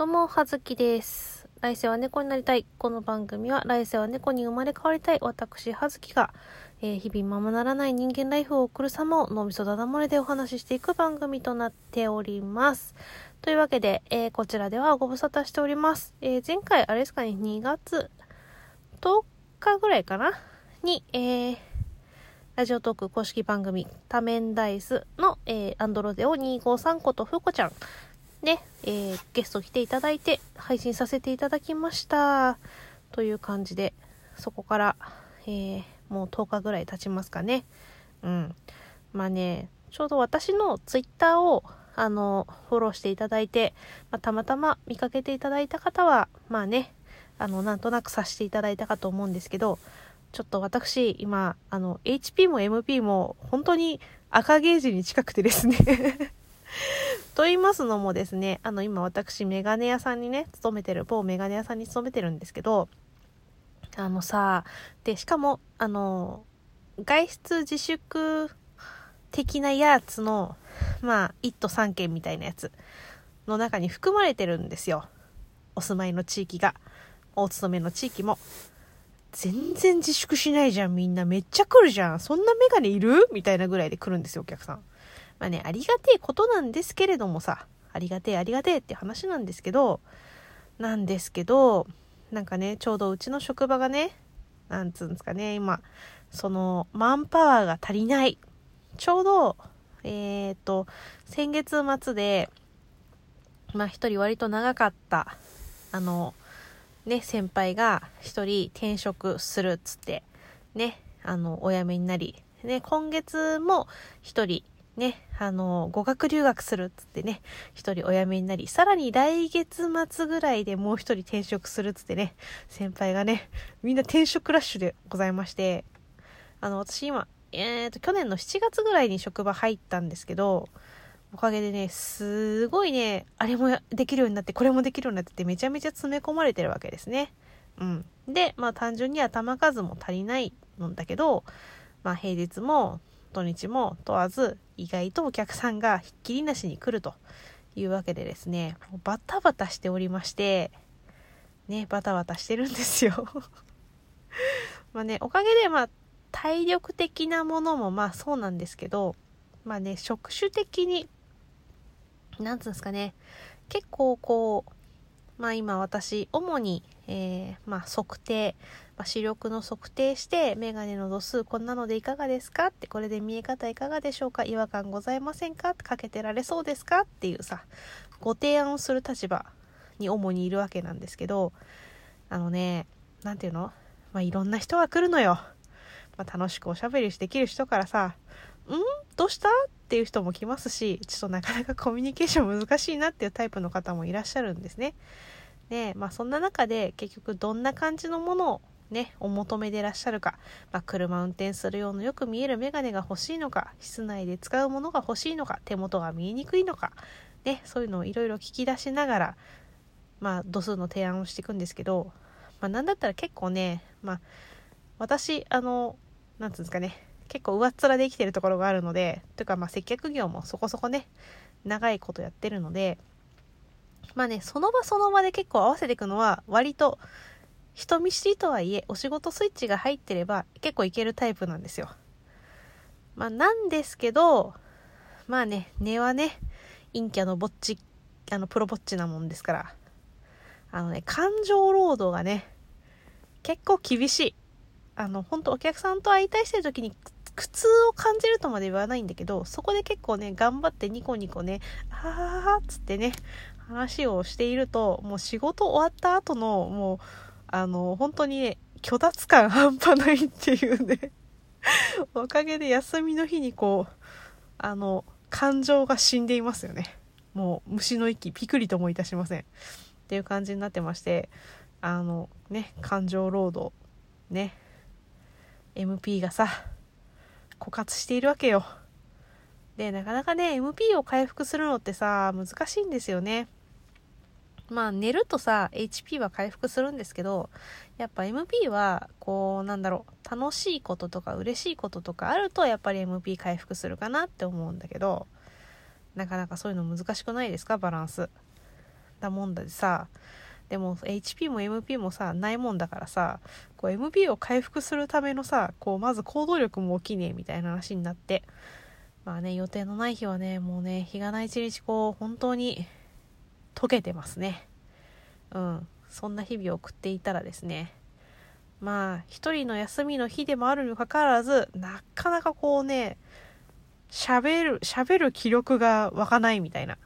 どうも、はずきです。来世は猫になりたい。この番組は来世は猫に生まれ変わりたい私、はずきが、えー日々ままならない人間ライフを送る様を脳みそだだ漏れでお話ししていく番組となっております。というわけで、えーこちらではご無沙汰しております。えー前回、あれですかね、2月10日ぐらいかなに、えーラジオトーク公式番組、多面ダイスの、えーアンドロデオ253ことふうこちゃんね、えーゲスト来ていただいて配信させていただきました。という感じで、そこから、えーもう10日ぐらい経ちますかね。うん。まあね、ちょうど私のツイッターを、あの、フォローしていただいて、まあ、たまたま見かけていただいた方は、まあね、あの、なんとなくさせていただいたかと思うんですけど、ちょっと私、今、あの、HP も MP も本当に赤ゲージに近くてですね と言いますのもですね、あの、今私、メガネ屋さんにね、勤めてる、某メガネ屋さんに勤めてるんですけど、あのさ、で、しかも、あの、外出自粛的なやつの、まあ、1都3県みたいなやつの中に含まれてるんですよ。お住まいの地域が。お勤めの地域も。全然自粛しないじゃん、みんな。めっちゃ来るじゃん。そんなメガネいる？みたいなぐらいで来るんですよ、お客さん。まあね、ありがてえことなんですけれどもさ、ありがてえありがてえって話なんですけど、なんですけど、なんかね、ちょうどうちの職場がね、なんつうんですかね、今、その、マンパワーが足りない。ちょうど、えっ、と、先月末で、まあ一人割と長かった、あの、ね、先輩が一人転職するっつって、ね、あの、お辞めになり、ね、今月も一人、ね、あの、語学留学するっつってね、一人お辞めになり、さらに来月末ぐらいでもう一人転職するっつってね、先輩がね、みんな転職ラッシュでございまして、あの、私今、えーと、去年の7月ぐらいに職場入ったんですけど、おかげでね、すごいね、あれもできるようになって、これもできるようになってて、めちゃめちゃ詰め込まれてるわけですね。うん。で、まあ単純には球数も足りないんだけど、まあ平日も土日も問わず、意外とお客さんがひっきりなしに来るというわけでですね、バタバタしておりまして、ね、バタバタしてるんですよ。まあね、おかげで、まあ、体力的なものもまあそうなんですけど、まあね、職種的に、なんつうんですかね、結構こう、まあ今私、主に、えー、まあ測定、まあ、視力の測定して、メガネの度数こんなのでいかがですかって、これで見え方いかがでしょうか？違和感ございませんか？かけてられそうですか？っていうさ、ご提案をする立場に主にいるわけなんですけど、あのね、なんていうの？まあいろんな人が来るのよ。まあ、楽しくおしゃべりできる人からさ、ん？どうした？っていう人も来ますし、ちょっとなかなかコミュニケーション難しいなっていうタイプの方もいらっしゃるんですね。で、まあそんな中で結局どんな感じのものをね、お求めでいらっしゃるか、まあ車運転する用のよく見えるメガネが欲しいのか、室内で使うものが欲しいのか、手元が見えにくいのか、ね、そういうのをいろいろ聞き出しながら、まあ度数の提案をしていくんですけど、まあなんだったら結構ね、まあ私、あの、なんつうんですかね、結構上っ面で生きてるところがあるので、というかまあ接客業もそこそこね、長いことやってるので、まあね、その場その場で結構合わせていくのは割と人見知りとはいえお仕事スイッチが入ってれば結構いけるタイプなんですよ。まあなんですけど、まあね、根はね、陰キャのぼっち、あの、プロぼっちなもんですから、あのね、感情労働がね、結構厳しい。あの、本当お客さんと相対してる時に苦痛を感じるとまで言わないんだけど、そこで結構ね、頑張ってニコニコね、あーっつってね、話をしていると、もう仕事終わった後の、もう、あの、本当にね、虚脱感半端ないっていうね、おかげで休みの日にこう、あの、感情が死んでいますよね。もう虫の息、ピクリともいたしません。っていう感じになってまして、あの、ね、感情労働、ね、MP がさ、枯渇しているわけよ。で、なかなかね、MP を回復するのってさ、難しいんですよね。まあ、寝るとさ、HP は回復するんですけど、やっぱ MP は、こう、なんだろう、楽しいこととか嬉しいこととかあると、やっぱり MP 回復するかなって思うんだけど、なかなかそういうの難しくないですか、バランス。だもんだでさでも HP も MP もさないもんだからさこう MP を回復するためのさこうまず行動力も起きねえみたいな話になってまあね予定のない日はねもうね日がない一日こう本当に溶けてますね。うん。そんな日々を送っていたらですね。まあ一人の休みの日でもあるにもかかわらずなかなかこうね喋る喋る気力が湧かないみたいな。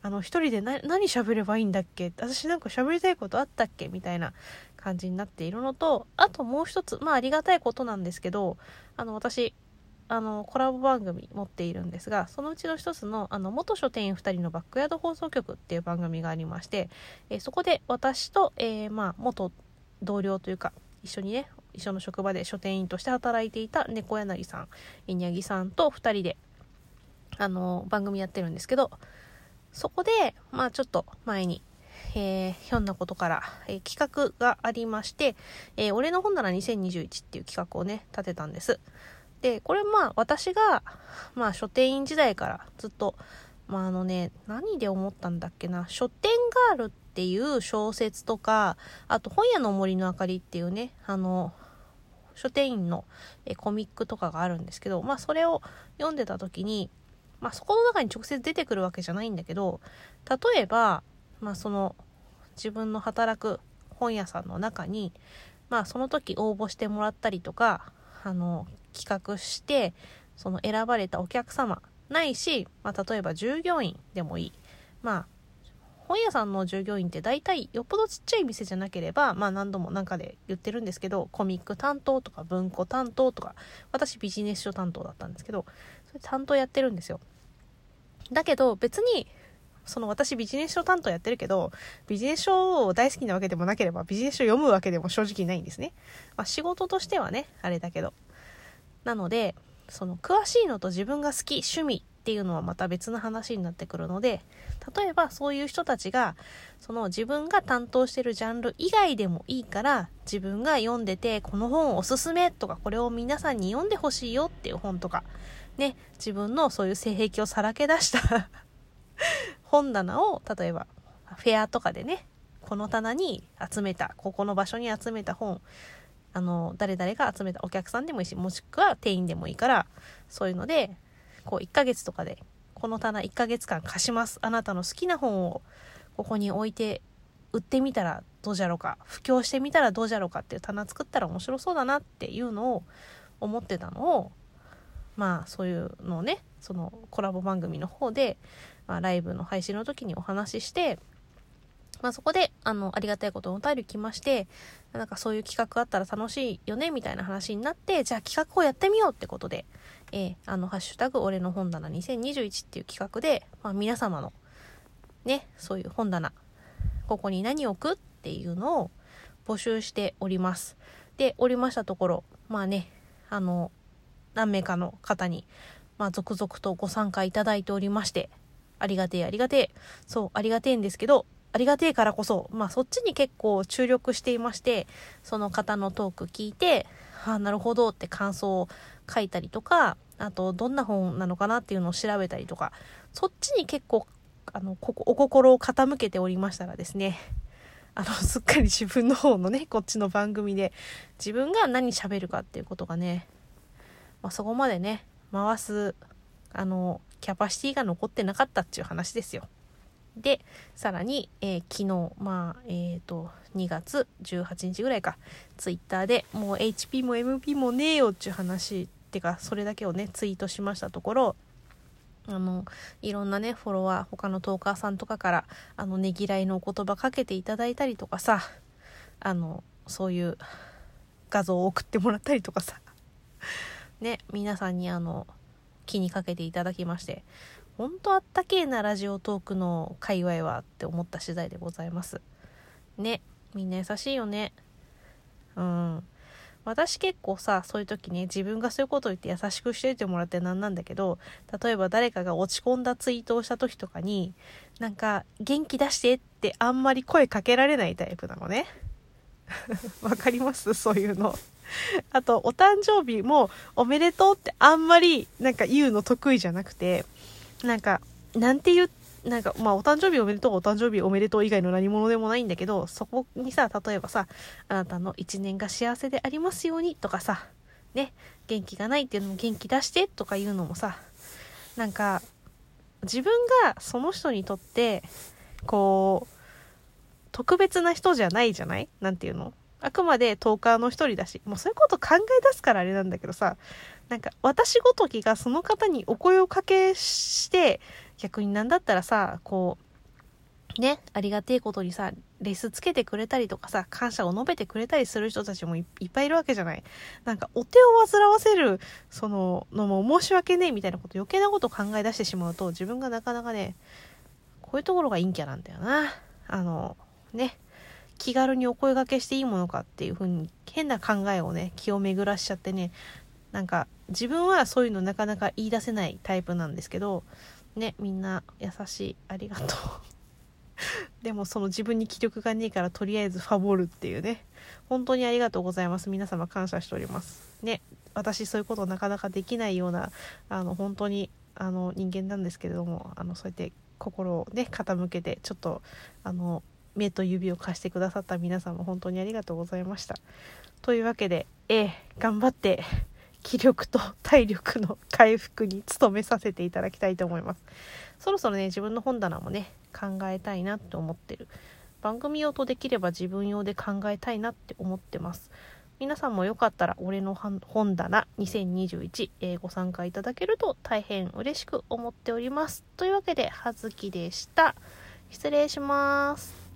あの一人で何喋ればいいんだっけ？私なんか喋りたいことあったっけ？みたいな感じになっているのとあともう一つまあありがたいことなんですけどあの私あのコラボ番組持っているんですがそのうちの一つのあの元書店員2人のバックヤード放送局っていう番組がありまして、え、そこで私と、えー、まあ、元同僚というか一緒にね一緒の職場で書店員として働いていた猫柳さん稲城さんと2人であの番組やってるんですけどそこでまあちょっと前にえー、ひょんなことから、えー、企画がありまして、えー、俺の本なら2021っていう企画をね、立てたんです。で、これまあ私が、まあ書店員時代からずっと、まああのね、何で思ったんだっけな、書店ガールっていう小説とか、あと本屋の森の明かりっていうね、あの、書店員のえコミックとかがあるんですけど、まあそれを読んでた時に、まあそこの中に直接出てくるわけじゃないんだけど、例えば、まあその自分の働く本屋さんの中に、まあその時応募してもらったりとか、あの、企画して、その選ばれたお客様ないし、まあ例えば従業員でもいい。まあ本屋さんの従業員って大体よっぽどちっちゃい店じゃなければ、まあ何度もなんかで言ってるんですけど、コミック担当とか文庫担当とか、私ビジネス書担当だったんですけど、それ担当やってるんですよ。だけど別に、その私ビジネス書担当やってるけど、ビジネス書を大好きなわけでもなければ、ビジネス書読むわけでも正直ないんですね。まあ仕事としてはね、あれだけど。なので、その詳しいのと自分が好き、趣味っていうのはまた別の話になってくるので例えばそういう人たちがその自分が担当してるジャンル以外でもいいから自分が読んでてこの本おすすめとかこれを皆さんに読んでほしいよっていう本とかね自分のそういう性癖をさらけ出した 本棚を例えばフェアとかでねこの棚に集めたここの場所に集めた本あの誰々が集めたお客さんでもいいしもしくは店員でもいいからそういうのでこう1ヶ月とかで、この棚1ヶ月間貸します。あなたの好きな本をここに置いて売ってみたらどうじゃろうか、布教してみたらどうじゃろうかっていう棚作ったら面白そうだなっていうのを思ってたのを、まあそういうのをね、そのコラボ番組の方で、まあ、ライブの配信の時にお話しして、まあそこで、あの、ありがたいことお便り来まして、なんかそういう企画あったら楽しいよね、みたいな話になって、じゃあ企画をやってみようってことで、えー、あの、ハッシュタグ、俺の本棚2021っていう企画で、まあ、皆様の、ね、そういう本棚、ここに何を置くっていうのを募集しております。で、おりましたところ、まあね、あの、何名かの方に、まあ、続々とご参加いただいておりまして、ありがてえ、ありがてえ。そう、ありがてえんですけど、ありがてえからこそ、まあそっちに結構注力していまして、その方のトーク聞いて、ああ、なるほどって感想を書いたりとか、あと、どんな本なのかなっていうのを調べたりとか、そっちに結構、あの、ここ、お心を傾けておりましたらですね、あの、すっかり自分の方のね、こっちの番組で、自分が何喋るかっていうことがね、まあ、そこまでね、回す、あの、キャパシティが残ってなかったっていう話ですよ。で、さらに、えー、昨日、まあ、えっ、ー、と、2月18日ぐらいか、ツイッターでもう HP も MP もねえよっていう話ってか、それだけをね、ツイートしましたところ、あの、いろんなね、フォロワー、他のトーカーさんとかから、あの、ねぎらいのお言葉かけていただいたりとかさ、あの、そういう画像を送ってもらったりとかさ、ね、皆さんにあの、気にかけていただきまして、ほんとあったけえなラジオトークの界隈はって思った次第でございます。ね。みんな優しいよね。うん。私結構さ、そういう時ね、自分がそういうことを言って優しくしといてもらってなんなんだけど、例えば誰かが落ち込んだツイートをした時とかに、なんか、元気出してってあんまり声かけられないタイプなのね。わかります？そういうの。あと、お誕生日もおめでとうってあんまりなんか言うの得意じゃなくて、なんか、なんて言う、なんかまあお誕生日おめでとうお誕生日おめでとう以外の何者でもないんだけどそこにさ例えばさあなたの一年が幸せでありますようにとかさね元気がないっていうのも元気出してとかいうのもさなんか自分がその人にとってこう特別な人じゃないじゃない？なんていうの？あくまでトーカーの一人だしもうそういうこと考え出すからあれなんだけどさなんか私ごときがその方にお声をかけして逆になんだったらさこうねありがてえことにさレスつけてくれたりとかさ感謝を述べてくれたりする人たちもいっぱいいるわけじゃない。なんかお手を煩わせるそののも申し訳ねえみたいなこと余計なこと考え出してしまうと自分がなかなかねこういうところが陰キャなんだよな。あのね。気軽にお声がけしていいものかっていう風に変な考えをね気を巡らしちゃってねなんか自分はそういうのなかなか言い出せないタイプなんですけどねみんな優しいありがとう。でもその自分に気力がねえからとりあえずファボるっていうね。本当にありがとうございます。皆様感謝しております。ね私そういうことなかなかできないようなあの本当にあの人間なんですけれどもあのそうやって心をね傾けてちょっとあの目と指を貸してくださった皆様本当にありがとうございました。というわけで、ええ頑張って気力と体力の回復に努めさせていただきたいと思います。そろそろね自分の本棚もね考えたいなって思ってる。番組用とできれば自分用で考えたいなって思ってます。皆さんもよかったら俺の本棚2021、え、ご参加いただけると大変嬉しく思っております。というわけで葉月でした。失礼します。